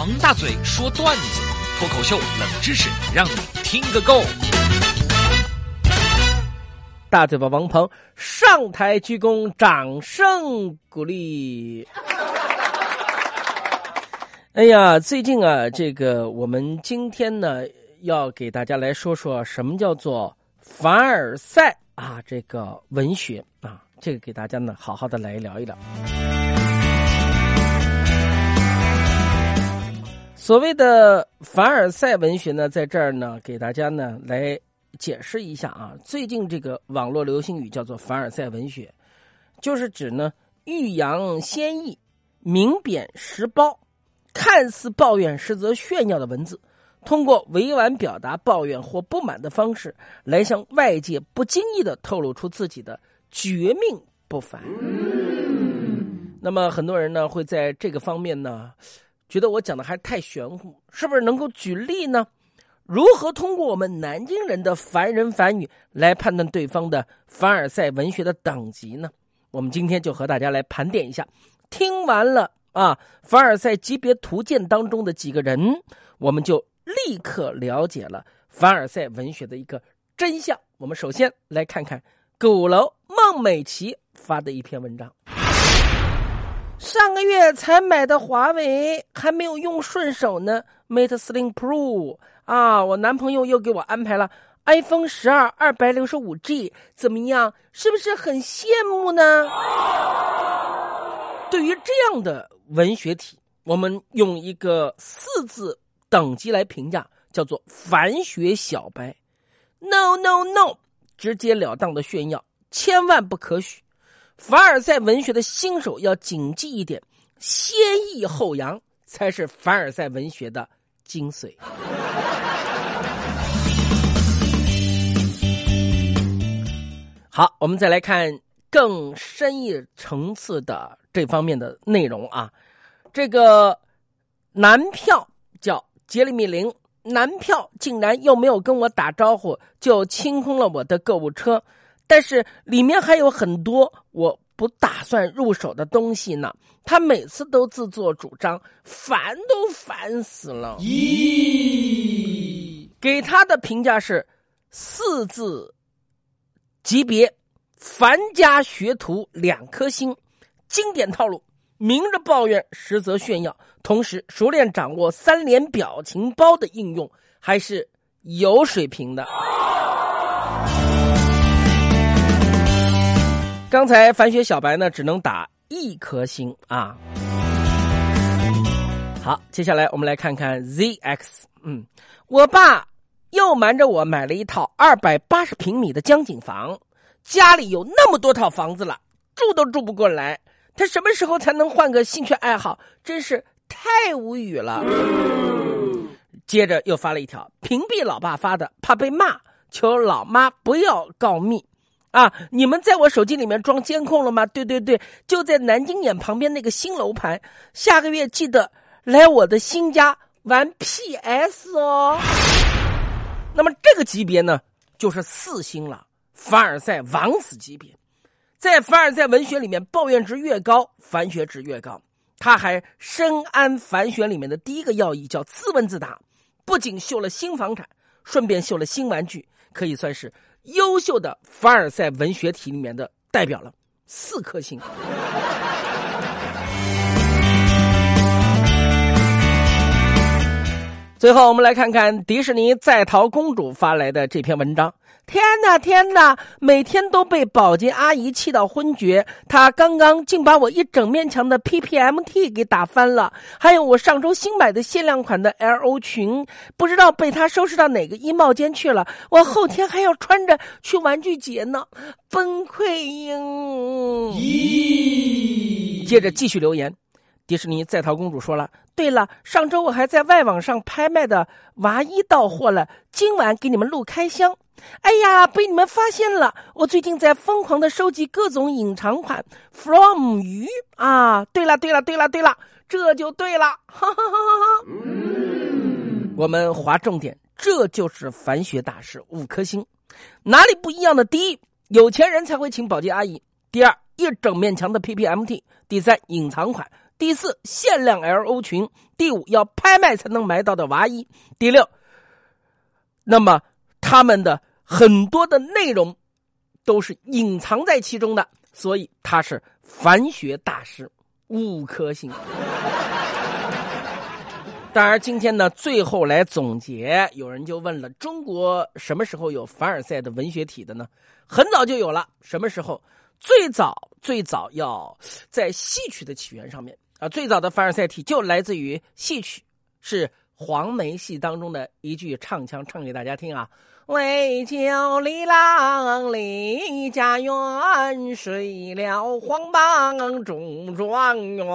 王大嘴说段子，脱口秀冷知识，让你听个够。大嘴巴王鹏上台鞠躬，掌声鼓励。哎呀，最近啊，这个我们今天呢，要给大家来说说什么叫做凡尔赛啊，这个文学啊，这个给大家呢，好好的来聊一聊。所谓的凡尔赛文学呢，在这儿呢，给大家呢来解释一下啊。最近这个网络流行语叫做凡尔赛文学，就是指呢欲扬先抑、明贬实褒，看似抱怨实则炫耀的文字，通过委婉表达抱怨或不满的方式，来向外界不经意的透露出自己的绝命不凡。那么很多人呢会在这个方面呢。觉得我讲的还太玄乎，是不是能够举例呢？如何通过我们南京人的凡人凡语来判断对方的凡尔赛文学的等级呢？我们今天就和大家来盘点一下。听完了啊，凡尔赛级别图鉴当中的几个人，我们就立刻了解了凡尔赛文学的一个真相。我们首先来看看鼓楼孟美岐发的一篇文章。上个月才买的华为还没有用顺手呢，Mate Slim Pro 啊，我男朋友又给我安排了 iPhone 十二二百六十五 G，怎么样？是不是很羡慕呢？对于这样的文学体，我们用一个四字等级来评价，叫做凡学小白。No No No，直截了当的炫耀，千万不可许。凡尔赛文学的新手要谨记一点：先抑后扬才是凡尔赛文学的精髓。好，我们再来看更深一层次的这方面的内容啊。这个男票叫杰里米林，男票竟然又没有跟我打招呼，就清空了我的购物车。但是里面还有很多我不打算入手的东西呢。他每次都自作主张，烦都烦死了。咦，给他的评价是四字级别，凡家学徒两颗星，经典套路，明着抱怨，实则炫耀，同时熟练掌握三连表情包的应用，还是有水平的。刚才凡学小白呢，只能打一颗星啊。好，接下来我们来看看 ZX。嗯，我爸又瞒着我买了一套二百八十平米的江景房，家里有那么多套房子了，住都住不过来。他什么时候才能换个兴趣爱好？真是太无语了。接着又发了一条，屏蔽老爸发的，怕被骂，求老妈不要告密。啊！你们在我手机里面装监控了吗？对对对，就在南京眼旁边那个新楼盘。下个月记得来我的新家玩 PS 哦。那么这个级别呢，就是四星了，凡尔赛王子级别。在凡尔赛文学里面，抱怨值越高，凡学值越高。他还深谙凡学里面的第一个要义，叫自问自答。不仅秀了新房产，顺便秀了新玩具，可以算是。优秀的凡尔赛文学体里面的代表了四颗星。最后，我们来看看迪士尼在逃公主发来的这篇文章。天哪，天哪！每天都被保洁阿姨气到昏厥。她刚刚竟把我一整面墙的 PPMT 给打翻了。还有我上周新买的限量款的 LO 裙，不知道被她收拾到哪个衣帽间去了。我后天还要穿着去玩具节呢，崩溃呀！咦？接着继续留言。迪士尼在逃公主说了：“对了，上周我还在外网上拍卖的娃衣到货了，今晚给你们录开箱。哎呀，被你们发现了！我最近在疯狂的收集各种隐藏款 from 鱼啊！对了，对了，对了，对了，这就对了！哈哈哈哈哈！我们划重点，这就是凡学大师五颗星，哪里不一样的？第一，有钱人才会请保洁阿姨；第二，一整面墙的 PPMT；第三，隐藏款。”第四，限量 L O 群；第五，要拍卖才能买到的娃衣；第六，那么他们的很多的内容都是隐藏在其中的，所以他是凡学大师，五颗星。当然，今天呢，最后来总结，有人就问了：中国什么时候有凡尔赛的文学体的呢？很早就有了。什么时候？最早最早要在戏曲的起源上面啊，最早的凡尔赛体就来自于戏曲，是黄梅戏当中的一句唱腔，唱给大家听啊：为救李郎离家园，睡了黄榜中状元。